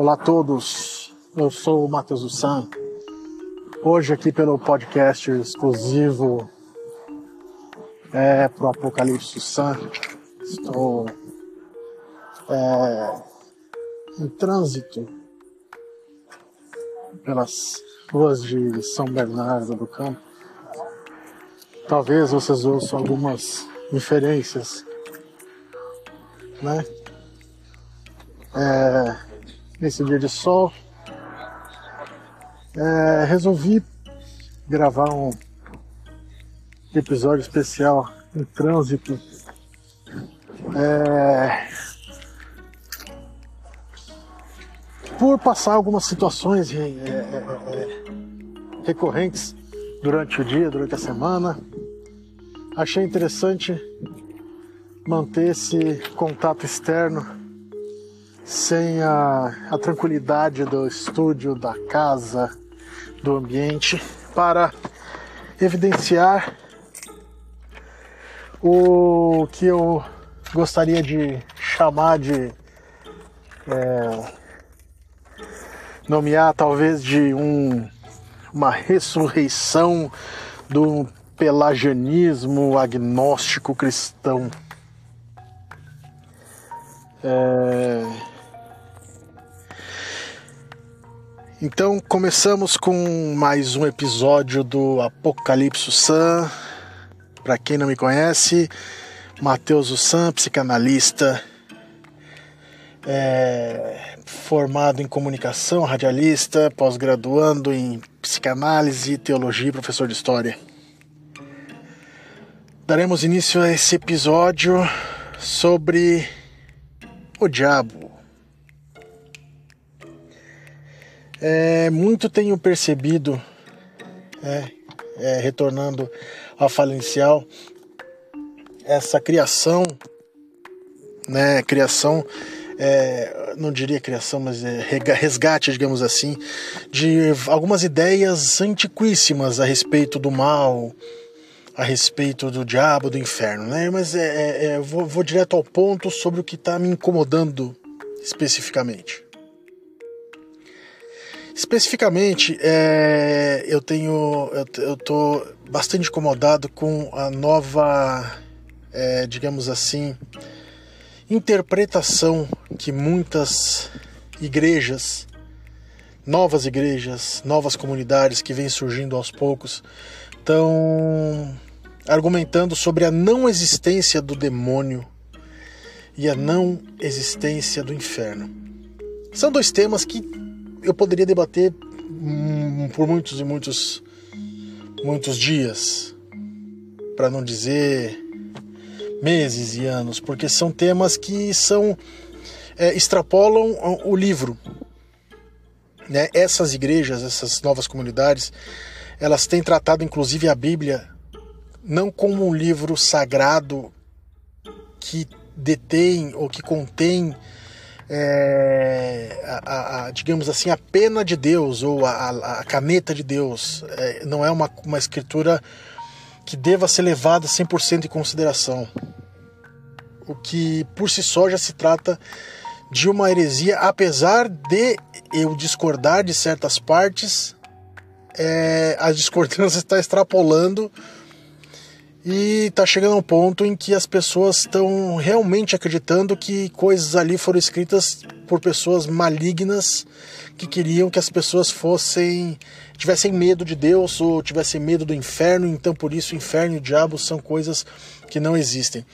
Olá a todos, eu sou o Matheus Ussan. Hoje aqui pelo podcast exclusivo é, pro Apocalipse Sun. Estou é, em trânsito pelas ruas de São Bernardo do Campo. Talvez vocês ouçam algumas inferências, né? É, nesse dia de sol, é, resolvi gravar um episódio especial em trânsito. É, por passar algumas situações é, é, é, recorrentes durante o dia, durante a semana, achei interessante manter esse contato externo sem a, a tranquilidade do estúdio, da casa, do ambiente, para evidenciar o que eu gostaria de chamar de é, nomear talvez de um, uma ressurreição do pelagianismo agnóstico cristão. É... Então começamos com mais um episódio do Apocalipse Sam. Para quem não me conhece, Matheus Ussan, psicanalista, é, formado em comunicação, radialista, pós-graduando em psicanálise, teologia e professor de história. Daremos início a esse episódio sobre o diabo. É, muito tenho percebido, é, é, retornando a fala inicial, essa criação, né, criação, é, não diria criação, mas é resgate, digamos assim, de algumas ideias antiquíssimas a respeito do mal, a respeito do diabo, do inferno, né? Mas é, é, é vou, vou direto ao ponto sobre o que está me incomodando especificamente. Especificamente, é, eu tenho, eu, eu tô bastante incomodado com a nova, é, digamos assim, interpretação que muitas igrejas, novas igrejas, novas comunidades que vêm surgindo aos poucos, estão argumentando sobre a não existência do demônio e a não existência do inferno. São dois temas que eu poderia debater hum, por muitos e muitos muitos dias, para não dizer meses e anos, porque são temas que são é, extrapolam o livro. Né? Essas igrejas, essas novas comunidades, elas têm tratado inclusive a Bíblia não como um livro sagrado que detém ou que contém é, a, a, digamos assim, a pena de Deus ou a, a caneta de Deus. É, não é uma, uma escritura que deva ser levada 100% em consideração. O que por si só já se trata de uma heresia, apesar de eu discordar de certas partes, é, a discordância está extrapolando e está chegando a um ponto em que as pessoas estão realmente acreditando que coisas ali foram escritas por pessoas malignas que queriam que as pessoas fossem tivessem medo de Deus ou tivessem medo do inferno, então por isso o inferno e diabo são coisas que não existem.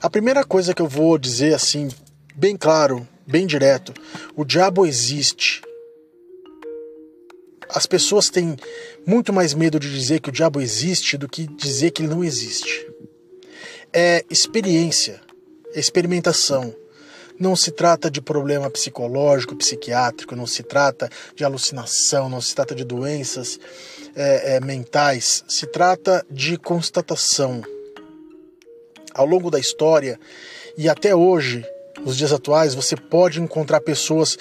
A primeira coisa que eu vou dizer assim, bem claro, bem direto, o diabo existe as pessoas têm muito mais medo de dizer que o diabo existe do que dizer que ele não existe. É experiência, é experimentação. Não se trata de problema psicológico, psiquiátrico, não se trata de alucinação, não se trata de doenças é, é, mentais, se trata de constatação. Ao longo da história e até hoje, nos dias atuais, você pode encontrar pessoas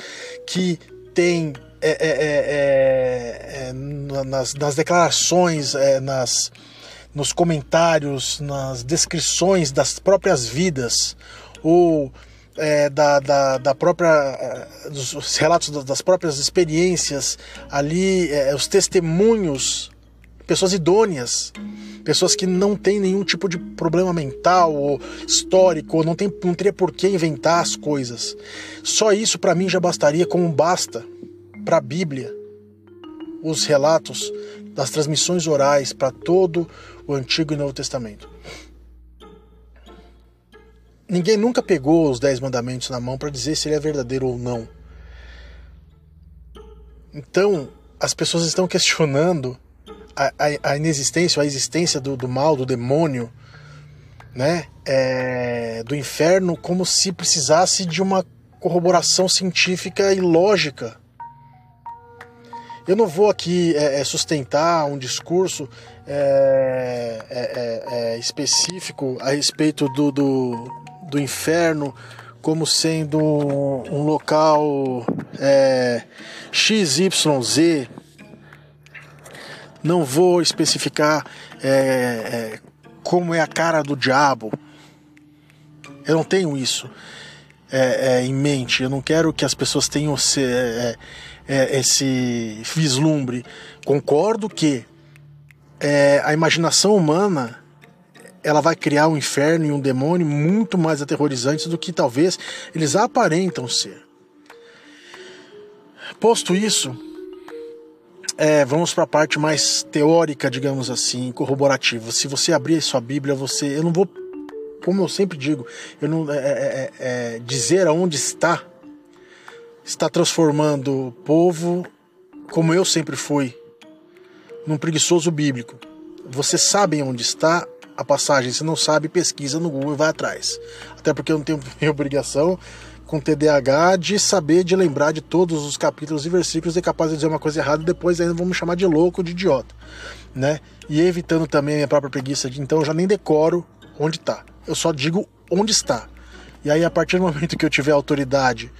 que têm é é, é, é, é, nas, nas, declarações, nas, nos comentários, nas descrições das próprias vidas, ou é, da, da, da, própria dos relatos das próprias experiências ali, é, os testemunhos, pessoas idôneas, pessoas que não têm nenhum tipo de problema mental ou histórico, ou não, tem, não teria por que inventar as coisas. Só isso para mim já bastaria como basta para a Bíblia, os relatos das transmissões orais para todo o Antigo e Novo Testamento. Ninguém nunca pegou os Dez Mandamentos na mão para dizer se ele é verdadeiro ou não. Então, as pessoas estão questionando a, a, a inexistência, a existência do, do mal, do demônio, né? É, do inferno, como se precisasse de uma corroboração científica e lógica. Eu não vou aqui é, é sustentar um discurso é, é, é, específico a respeito do, do, do inferno como sendo um, local é, XYZ. Não vou especificar como é a cara do diabo. Eu não tenho isso é, é, em mente. Eu não quero que as pessoas tenham esse, é, esse vislumbre. Concordo que a imaginação humana ela vai criar um inferno e um demônio muito mais aterrorizantes do que talvez eles aparentam ser. Posto isso, é, vamos para a parte mais teórica, digamos assim, corroborativa. Se você abrir sua Bíblia, você, eu não vou, como eu sempre digo, eu não é, é, é, é dizer aonde está está transformando o povo, como eu sempre fui, num preguiçoso bíblico. Você sabe onde está, a passagem. Se não sabe, pesquisa no Google e vai atrás. Até porque eu não tenho obrigação com TDAH de saber, de lembrar de todos os capítulos e versículos e capaz de dizer uma coisa errada depois ainda vão me chamar de louco, de idiota, né? E evitando também a minha própria preguiça de então eu já nem decoro onde está. Eu só digo onde está. E aí a partir do momento que eu tiver autoridade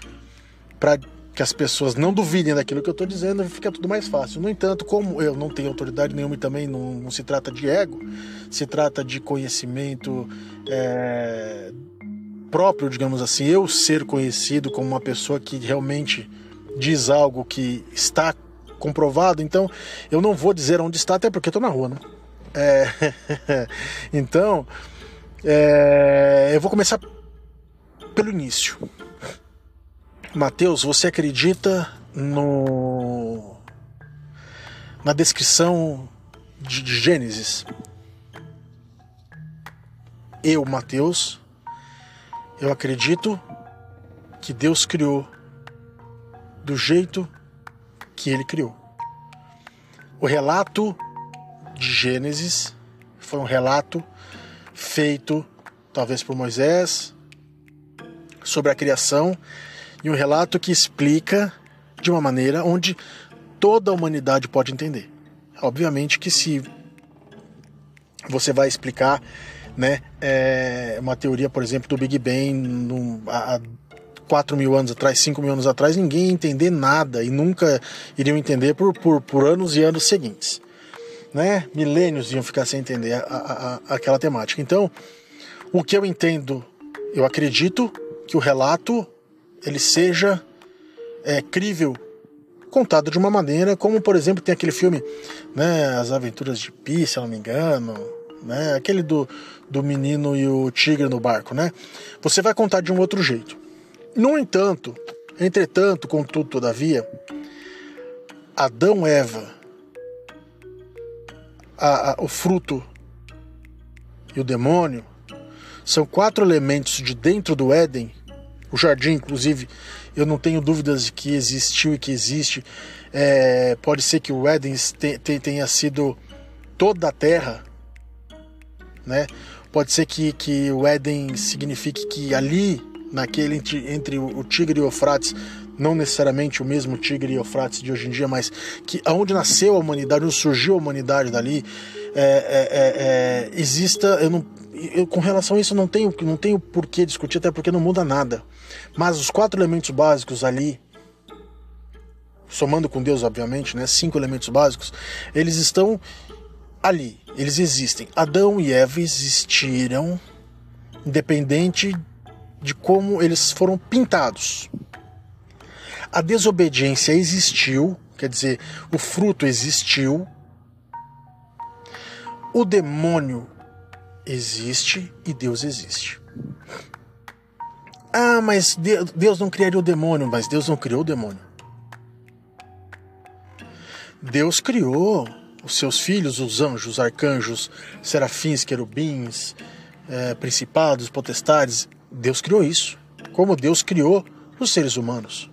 para que as pessoas não duvidem daquilo que eu estou dizendo, fica tudo mais fácil. No entanto, como eu não tenho autoridade nenhuma e também não, não se trata de ego, se trata de conhecimento é, próprio, digamos assim, eu ser conhecido como uma pessoa que realmente diz algo que está comprovado, então eu não vou dizer onde está, até porque estou na rua, né? É, então, é, eu vou começar pelo início. Mateus, você acredita no na descrição de, de Gênesis? Eu, Mateus, eu acredito que Deus criou do jeito que ele criou. O relato de Gênesis foi um relato feito talvez por Moisés sobre a criação e um relato que explica de uma maneira onde toda a humanidade pode entender. Obviamente que se você vai explicar né, é, uma teoria, por exemplo, do Big Bang num, há 4 mil anos atrás, 5 mil anos atrás, ninguém ia entender nada e nunca iriam entender por, por, por anos e anos seguintes. Né? Milênios iam ficar sem entender a, a, a, aquela temática. Então, o que eu entendo, eu acredito que o relato ele seja é, crível, contado de uma maneira como, por exemplo, tem aquele filme, né, As Aventuras de Pi, se eu não me engano, né, aquele do, do menino e o tigre no barco, né? Você vai contar de um outro jeito. No entanto, entretanto, contudo, todavia, Adão, Eva, a, a, o fruto e o demônio são quatro elementos de dentro do Éden o jardim, inclusive, eu não tenho dúvidas de que existiu e que existe. É, pode ser que o Éden tenha sido toda a terra, né? Pode ser que, que o Éden signifique que ali, naquele entre, entre o Tigre e o Eufrates, não necessariamente o mesmo Tigre e Eufrates de hoje em dia, mas que aonde nasceu a humanidade, onde surgiu a humanidade dali, é, é, é, é exista, eu não, eu, com relação a isso não tenho, não tenho por que discutir, até porque não muda nada. Mas os quatro elementos básicos ali, somando com Deus, obviamente, né, cinco elementos básicos, eles estão ali, eles existem. Adão e Eva existiram, independente de como eles foram pintados. A desobediência existiu, quer dizer, o fruto existiu. O demônio existe e Deus existe. Ah, mas Deus não criaria o demônio, mas Deus não criou o demônio. Deus criou os seus filhos, os anjos, arcanjos, serafins, querubins, é, principados, potestades. Deus criou isso. Como Deus criou os seres humanos.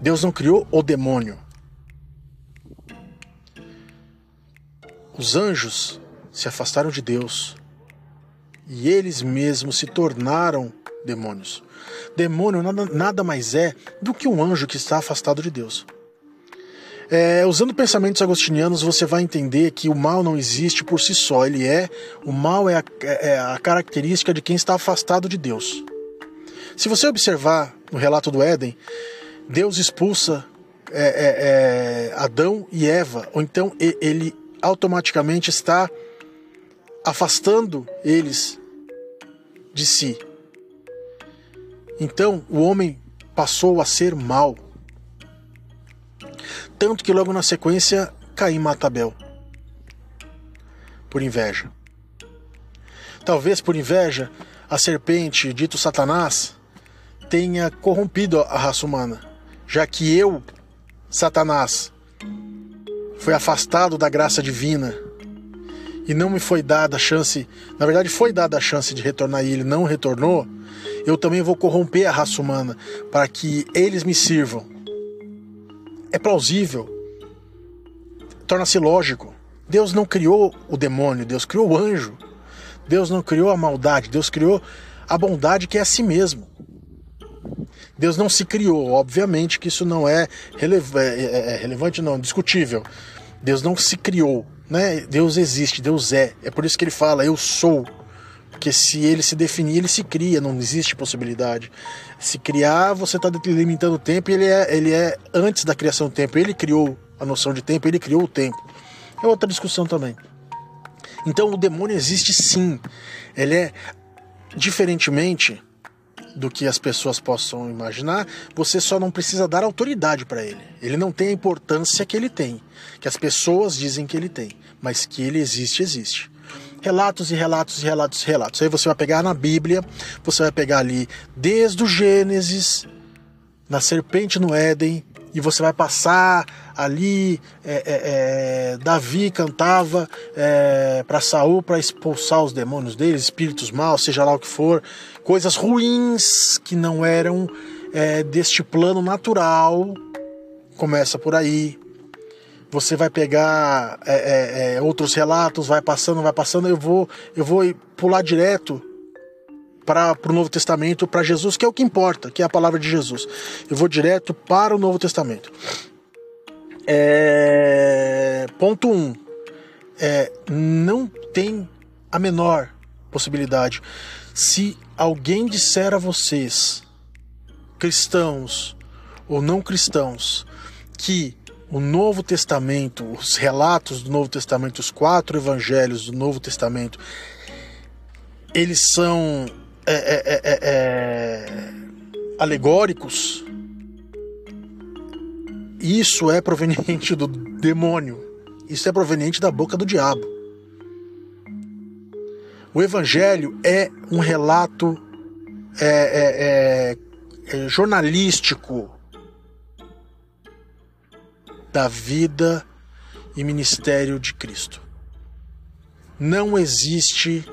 Deus não criou o demônio. Os anjos se afastaram de Deus e eles mesmos se tornaram demônios. Demônio nada, nada mais é do que um anjo que está afastado de Deus. É, usando pensamentos agostinianos, você vai entender que o mal não existe por si só. Ele é o mal é a, é a característica de quem está afastado de Deus. Se você observar no relato do Éden, Deus expulsa é, é, é Adão e Eva, ou então ele automaticamente está afastando eles de si. Então o homem passou a ser mal. Tanto que logo na sequência Caim mata Abel. Por inveja. Talvez por inveja a serpente, dito Satanás, tenha corrompido a raça humana, já que eu, Satanás, fui afastado da graça divina e não me foi dada a chance, na verdade foi dada a chance de retornar e ele não retornou, eu também vou corromper a raça humana para que eles me sirvam. É plausível, torna-se lógico. Deus não criou o demônio, Deus criou o anjo. Deus não criou a maldade, Deus criou a bondade que é a si mesmo. Deus não se criou, obviamente que isso não é, é, é, é relevante, não, discutível. Deus não se criou, né? Deus existe, Deus é. É por isso que ele fala, eu sou. Porque se ele se definir, ele se cria, não existe possibilidade. Se criar, você está delimitando o tempo e ele é, ele é antes da criação do tempo. Ele criou a noção de tempo, ele criou o tempo. É outra discussão também. Então o demônio existe sim. Ele é diferentemente do que as pessoas possam imaginar, você só não precisa dar autoridade para ele. Ele não tem a importância que ele tem, que as pessoas dizem que ele tem, mas que ele existe, existe. Relatos e relatos e relatos e relatos. Aí você vai pegar na Bíblia, você vai pegar ali desde o Gênesis, na serpente no Éden, e você vai passar ali. É, é, é, Davi cantava é, para Saul para expulsar os demônios dele, espíritos maus, seja lá o que for, coisas ruins que não eram é, deste plano natural. Começa por aí. Você vai pegar é, outros relatos, vai passando, vai passando. Eu vou, eu vou pular direto para o Novo Testamento, para Jesus, que é o que importa, que é a palavra de Jesus. Eu vou direto para o Novo Testamento. É... Ponto 1. Um, é, não tem a menor possibilidade. Se alguém disser a vocês, cristãos ou não cristãos, que o Novo Testamento, os relatos do Novo Testamento, os quatro evangelhos do Novo Testamento, eles são é, é, é, é, alegóricos, isso é proveniente do demônio. Isso é proveniente da boca do diabo. O Evangelho é um relato é, é, é, jornalístico da vida e ministério de Cristo. Não existe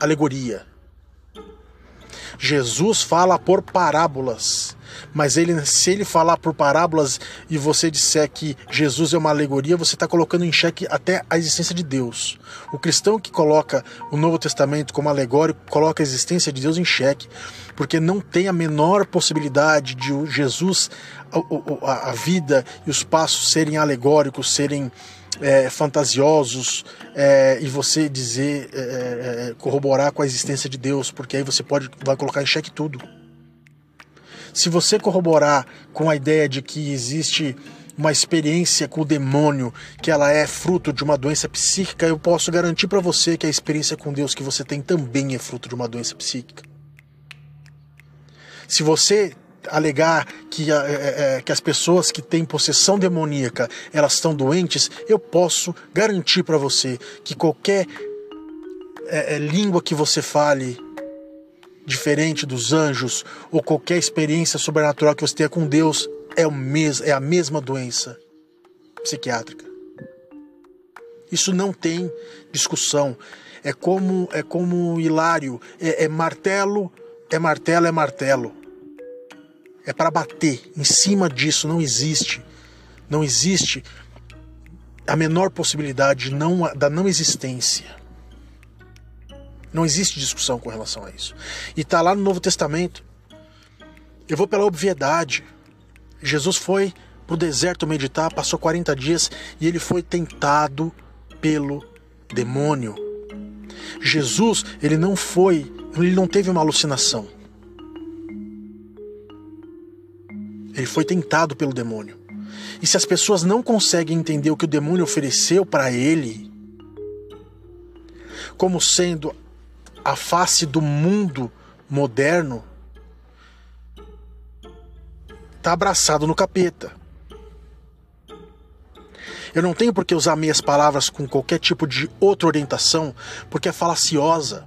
alegoria. Jesus fala por parábolas. Mas ele, se ele falar por parábolas e você disser que Jesus é uma alegoria, você está colocando em xeque até a existência de Deus. O cristão que coloca o Novo Testamento como alegórico coloca a existência de Deus em xeque, porque não tem a menor possibilidade de Jesus, a, a vida e os passos serem alegóricos, serem é, fantasiosos é, e você dizer, é, é, é, corroborar com a existência de Deus, porque aí você pode vai colocar em xeque tudo. Se você corroborar com a ideia de que existe uma experiência com o demônio, que ela é fruto de uma doença psíquica, eu posso garantir para você que a experiência com Deus que você tem também é fruto de uma doença psíquica. Se você alegar que, é, é, que as pessoas que têm possessão demoníaca elas estão doentes, eu posso garantir para você que qualquer é, é, língua que você fale diferente dos anjos ou qualquer experiência sobrenatural que você tenha com Deus é, o mes é a mesma doença psiquiátrica. Isso não tem discussão. É como é como Hilário, é, é martelo, é martelo, é martelo. É para bater. Em cima disso não existe, não existe a menor possibilidade não, da não existência. Não existe discussão com relação a isso. E está lá no Novo Testamento. Eu vou pela obviedade. Jesus foi para o deserto meditar, passou 40 dias e ele foi tentado pelo demônio. Jesus, ele não foi, ele não teve uma alucinação. Ele foi tentado pelo demônio. E se as pessoas não conseguem entender o que o demônio ofereceu para ele, como sendo a face do mundo moderno está abraçado no capeta. Eu não tenho por que usar meias palavras com qualquer tipo de outra orientação, porque é falaciosa.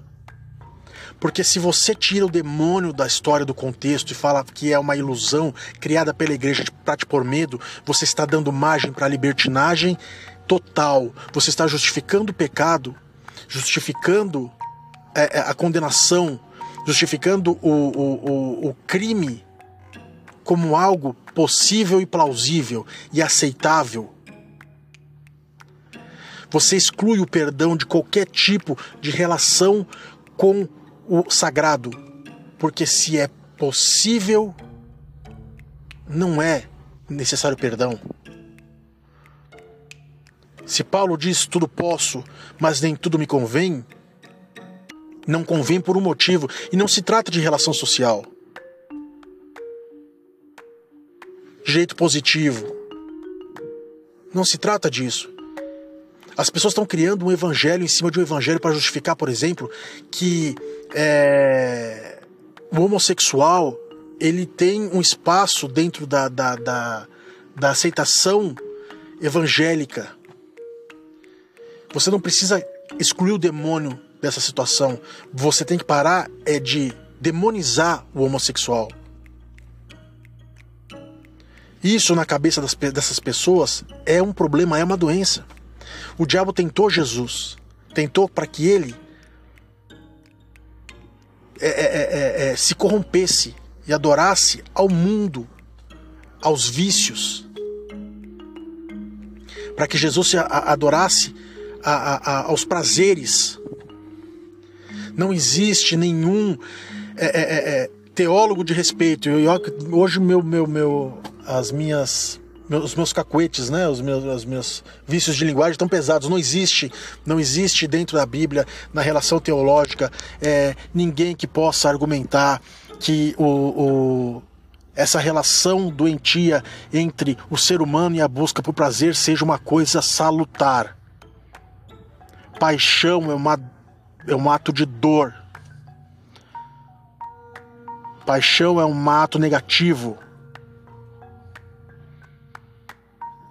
Porque se você tira o demônio da história do contexto e fala que é uma ilusão criada pela igreja para te pôr medo, você está dando margem para a libertinagem total. Você está justificando o pecado, justificando a condenação, justificando o, o, o, o crime como algo possível e plausível e aceitável. Você exclui o perdão de qualquer tipo de relação com o sagrado, porque se é possível, não é necessário perdão. Se Paulo diz tudo posso, mas nem tudo me convém, não convém por um motivo e não se trata de relação social. Jeito positivo. Não se trata disso. As pessoas estão criando um evangelho em cima de um evangelho para justificar, por exemplo, que é, o homossexual ele tem um espaço dentro da, da, da, da aceitação evangélica. Você não precisa excluir o demônio dessa situação. Você tem que parar é de demonizar o homossexual. Isso na cabeça das, dessas pessoas é um problema, é uma doença. O diabo tentou Jesus, tentou para que ele é, é, é, é, se corrompesse e adorasse ao mundo, aos vícios, para que Jesus se adorasse a, a, a, aos prazeres não existe nenhum é, é, é, é teólogo de respeito. Eu, hoje meu, meu, meu, as minhas os meus cacuetes, né, os meus, os meus vícios de linguagem estão pesados. Não existe, não existe dentro da Bíblia, na relação teológica, é, ninguém que possa argumentar que o, o, essa relação doentia entre o ser humano e a busca por prazer seja uma coisa salutar. Paixão é uma é um ato de dor. Paixão é um ato negativo.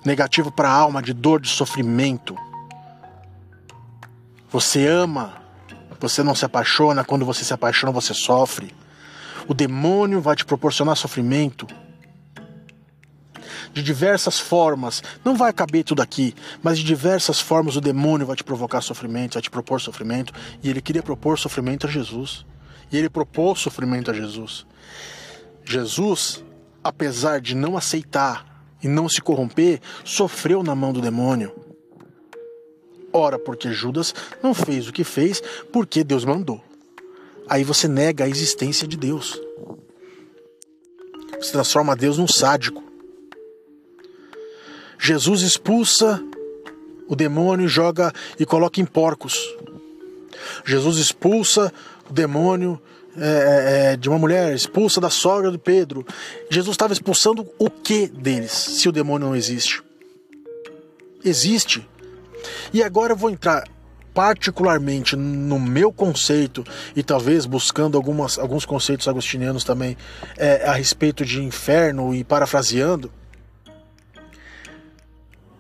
Negativo para a alma, de dor, de sofrimento. Você ama, você não se apaixona, quando você se apaixona, você sofre. O demônio vai te proporcionar sofrimento de diversas formas. Não vai caber tudo aqui, mas de diversas formas o demônio vai te provocar sofrimento, vai te propor sofrimento. E ele queria propor sofrimento a Jesus. E ele propôs sofrimento a Jesus. Jesus, apesar de não aceitar e não se corromper, sofreu na mão do demônio. Ora, porque Judas não fez o que fez porque Deus mandou. Aí você nega a existência de Deus. Você transforma Deus num sádico. Jesus expulsa o demônio, joga e coloca em porcos. Jesus expulsa o demônio é, é, de uma mulher expulsa da sogra de Pedro. Jesus estava expulsando o que deles, se o demônio não existe? Existe. E agora eu vou entrar particularmente no meu conceito e talvez buscando algumas, alguns conceitos agostinianos também é, a respeito de inferno e parafraseando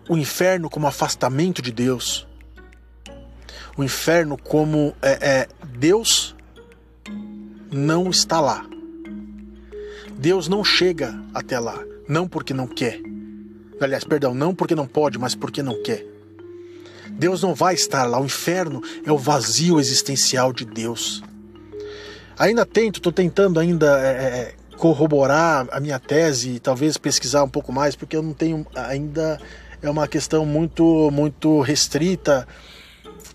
o inferno como afastamento de Deus, o inferno como é, é, Deus não está lá. Deus não chega até lá, não porque não quer. Aliás, perdão, não porque não pode, mas porque não quer. Deus não vai estar lá. O inferno é o vazio existencial de Deus. Ainda tento, estou tentando ainda é, é, corroborar a minha tese, talvez pesquisar um pouco mais, porque eu não tenho ainda é uma questão muito muito restrita,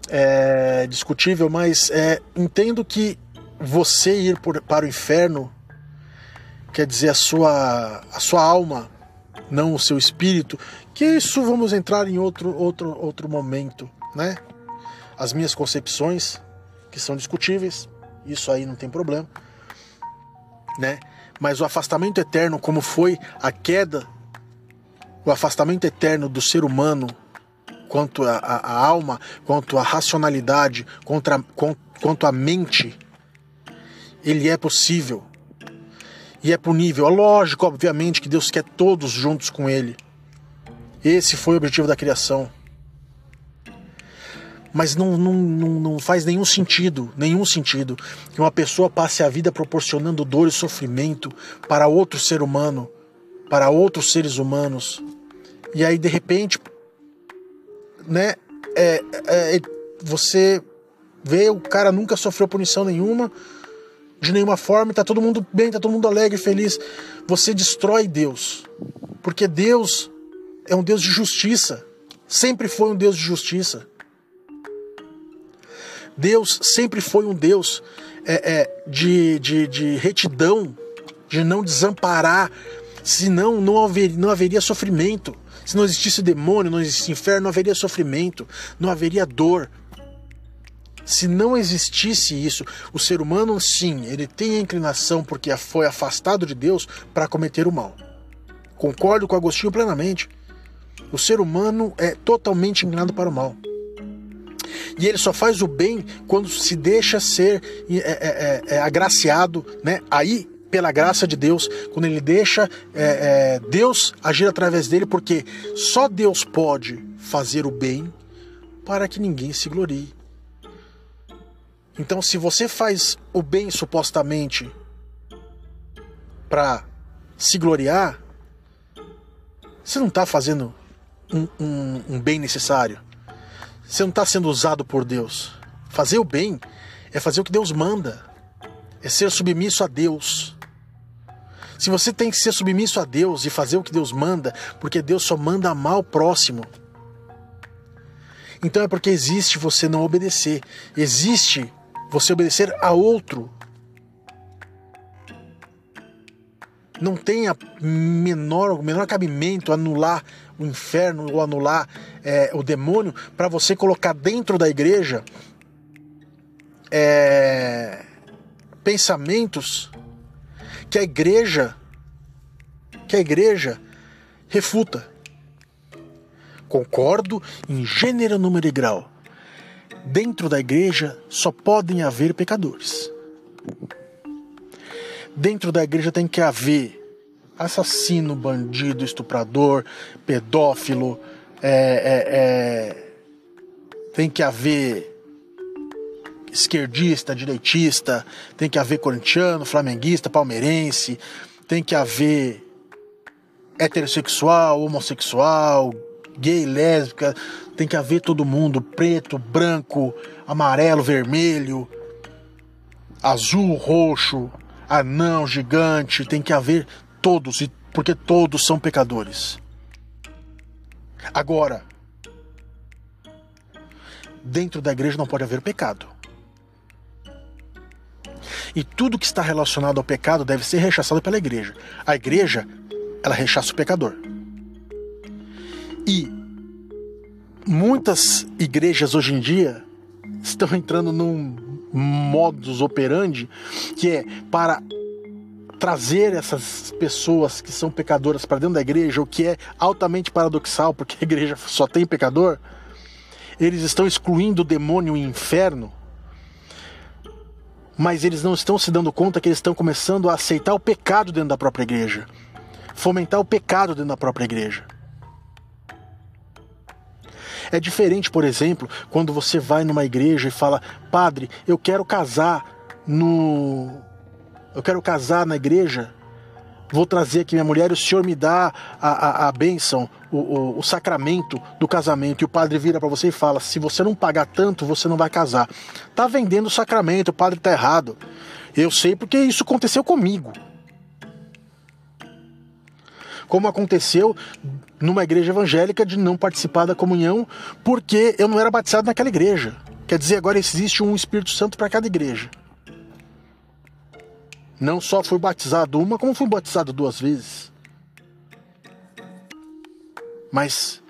é, discutível, mas é, entendo que você ir por, para o inferno quer dizer a sua a sua alma, não o seu espírito, que isso vamos entrar em outro, outro, outro momento, né? As minhas concepções, que são discutíveis, isso aí não tem problema, né? Mas o afastamento eterno, como foi a queda, o afastamento eterno do ser humano quanto a alma, quanto a racionalidade, contra, quanto a mente, ele é possível e é punível. É lógico, obviamente, que Deus quer todos juntos com Ele. Esse foi o objetivo da criação. Mas não, não, não, não faz nenhum sentido, nenhum sentido, que uma pessoa passe a vida proporcionando dor e sofrimento para outro ser humano, para outros seres humanos. E aí, de repente, né, é, é, é você vê o cara nunca sofreu punição nenhuma, de nenhuma forma, e tá todo mundo bem, tá todo mundo alegre, feliz. Você destrói Deus. Porque Deus é um Deus de justiça. Sempre foi um Deus de justiça. Deus sempre foi um Deus é, é, de, de, de retidão, de não desamparar, senão não, haver, não haveria sofrimento. Se não existisse demônio, não existisse inferno, não haveria sofrimento, não haveria dor. Se não existisse isso, o ser humano, sim, ele tem a inclinação, porque foi afastado de Deus, para cometer o mal. Concordo com Agostinho plenamente. O ser humano é totalmente inclinado para o mal. E ele só faz o bem quando se deixa ser é, é, é, é agraciado, né? Aí, pela graça de Deus, quando ele deixa é, é, Deus agir através dele, porque só Deus pode fazer o bem para que ninguém se glorie. Então, se você faz o bem supostamente para se gloriar, você não está fazendo um, um, um bem necessário. Você não está sendo usado por Deus. Fazer o bem é fazer o que Deus manda, é ser submisso a Deus. Se você tem que ser submisso a Deus e fazer o que Deus manda, porque Deus só manda amar o próximo. Então é porque existe você não obedecer, existe você obedecer a outro não tenha menor, o menor cabimento anular o inferno ou anular é, o demônio para você colocar dentro da igreja é, pensamentos que a igreja que a igreja refuta. Concordo em gênero, número e grau. Dentro da igreja só podem haver pecadores dentro da igreja tem que haver assassino, bandido, estuprador, pedófilo, é, é, é, tem que haver esquerdista, direitista, tem que haver corintiano, flamenguista, palmeirense, tem que haver heterossexual, homossexual, gay, lésbica, tem que haver todo mundo, preto, branco, amarelo, vermelho, azul, roxo, anão, gigante, tem que haver todos, porque todos são pecadores. Agora, dentro da igreja não pode haver pecado. E tudo que está relacionado ao pecado deve ser rechaçado pela igreja. A igreja, ela rechaça o pecador. E muitas igrejas hoje em dia estão entrando num modus operandi, que é para trazer essas pessoas que são pecadoras para dentro da igreja, o que é altamente paradoxal, porque a igreja só tem pecador, eles estão excluindo o demônio e o inferno, mas eles não estão se dando conta que eles estão começando a aceitar o pecado dentro da própria igreja, fomentar o pecado dentro da própria igreja. É diferente, por exemplo, quando você vai numa igreja e fala: Padre, eu quero casar no. Eu quero casar na igreja. Vou trazer aqui minha mulher o senhor me dá a, a, a bênção, o, o, o sacramento do casamento. E o padre vira para você e fala: se você não pagar tanto, você não vai casar. Tá vendendo o sacramento, o padre tá errado. Eu sei porque isso aconteceu comigo como aconteceu numa igreja evangélica de não participar da comunhão porque eu não era batizado naquela igreja. Quer dizer, agora existe um Espírito Santo para cada igreja. Não só fui batizado uma, como fui batizado duas vezes. Mas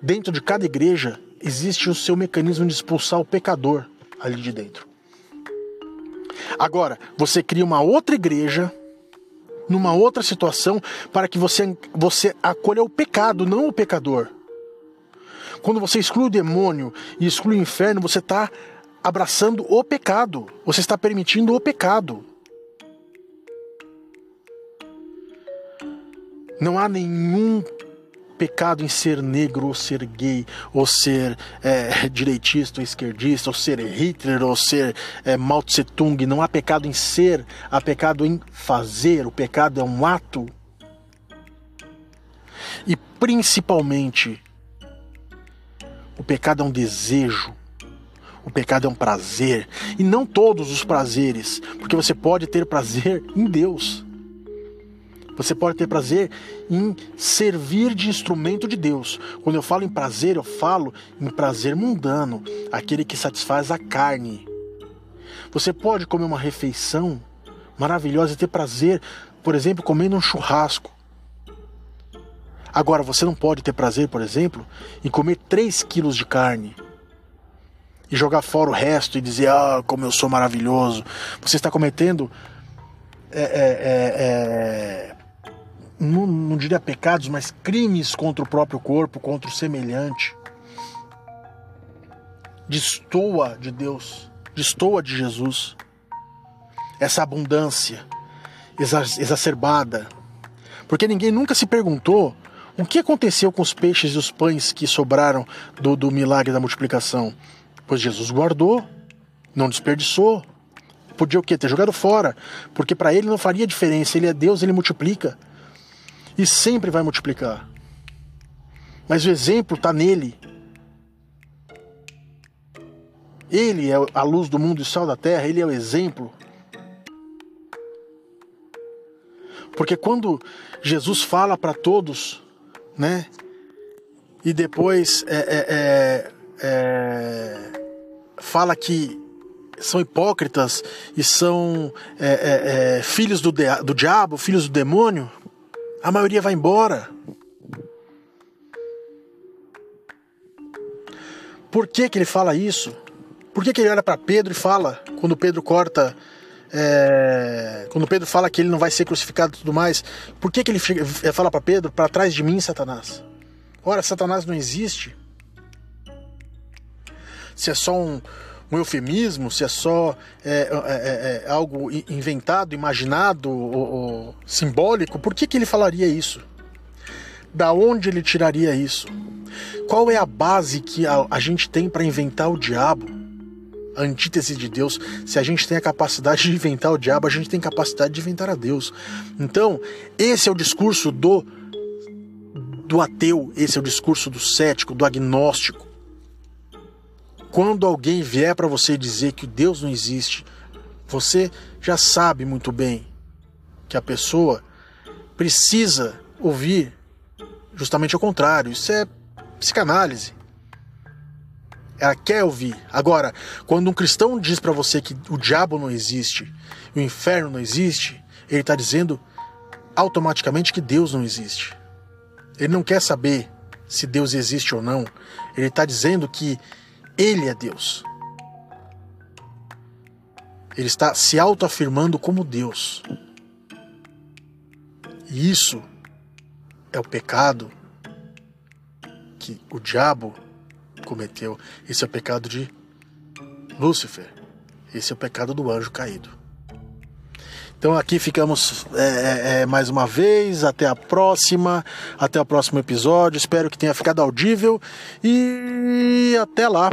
dentro de cada igreja existe o seu mecanismo de expulsar o pecador ali de dentro. Agora, você cria uma outra igreja numa outra situação para que você, você acolha o pecado, não o pecador. Quando você exclui o demônio e exclui o inferno, você está abraçando o pecado, você está permitindo o pecado. Não há nenhum pecado em ser negro ou ser gay, ou ser é, direitista ou esquerdista, ou ser Hitler ou ser é, Mao Tse Tung. Não há pecado em ser, há pecado em fazer. O pecado é um ato. E principalmente, o pecado é um desejo. O pecado é um prazer. E não todos os prazeres, porque você pode ter prazer em Deus. Você pode ter prazer em servir de instrumento de Deus. Quando eu falo em prazer, eu falo em prazer mundano, aquele que satisfaz a carne. Você pode comer uma refeição maravilhosa e ter prazer, por exemplo, comendo um churrasco. Agora, você não pode ter prazer, por exemplo, em comer 3 quilos de carne e jogar fora o resto e dizer, ah, como eu sou maravilhoso. Você está cometendo é, é, é, não, não diria pecados, mas crimes contra o próprio corpo, contra o semelhante. Destoa de Deus, destoa de Jesus. Essa abundância exacerbada. Porque ninguém nunca se perguntou o que aconteceu com os peixes e os pães que sobraram do, do milagre da multiplicação. Pois Jesus guardou, não desperdiçou. Podia o quê? Ter jogado fora. Porque para ele não faria diferença. Ele é Deus, ele multiplica e sempre vai multiplicar. Mas o exemplo está nele. Ele é a luz do mundo e sal da terra, ele é o exemplo. Porque quando Jesus fala para todos, né? E depois é, é, é, é, fala que são hipócritas e são é, é, filhos do, do diabo, filhos do demônio, a maioria vai embora. Por que, que ele fala isso? Por que, que ele olha para Pedro e fala, quando Pedro corta, é, quando Pedro fala que ele não vai ser crucificado e tudo mais, por que, que ele fala para Pedro, para trás de mim, Satanás? Ora, Satanás não existe. Se é só um, um eufemismo, se é só é, é, é, é algo inventado, imaginado ou, ou, simbólico, por que, que ele falaria isso? Da onde ele tiraria isso? Qual é a base que a, a gente tem para inventar o diabo? A antítese de Deus. Se a gente tem a capacidade de inventar o diabo, a gente tem capacidade de inventar a Deus. Então, esse é o discurso do do ateu, esse é o discurso do cético, do agnóstico. Quando alguém vier para você dizer que Deus não existe, você já sabe muito bem que a pessoa precisa ouvir justamente o contrário. Isso é psicanálise. Ela quer ouvir. Agora, quando um cristão diz para você que o diabo não existe, o inferno não existe, ele está dizendo automaticamente que Deus não existe. Ele não quer saber se Deus existe ou não. Ele está dizendo que ele é Deus. Ele está se autoafirmando como Deus. E isso é o pecado que o diabo cometeu. Esse é o pecado de Lúcifer. Esse é o pecado do anjo caído. Então aqui ficamos é, é, é, mais uma vez. Até a próxima. Até o próximo episódio. Espero que tenha ficado audível. E até lá.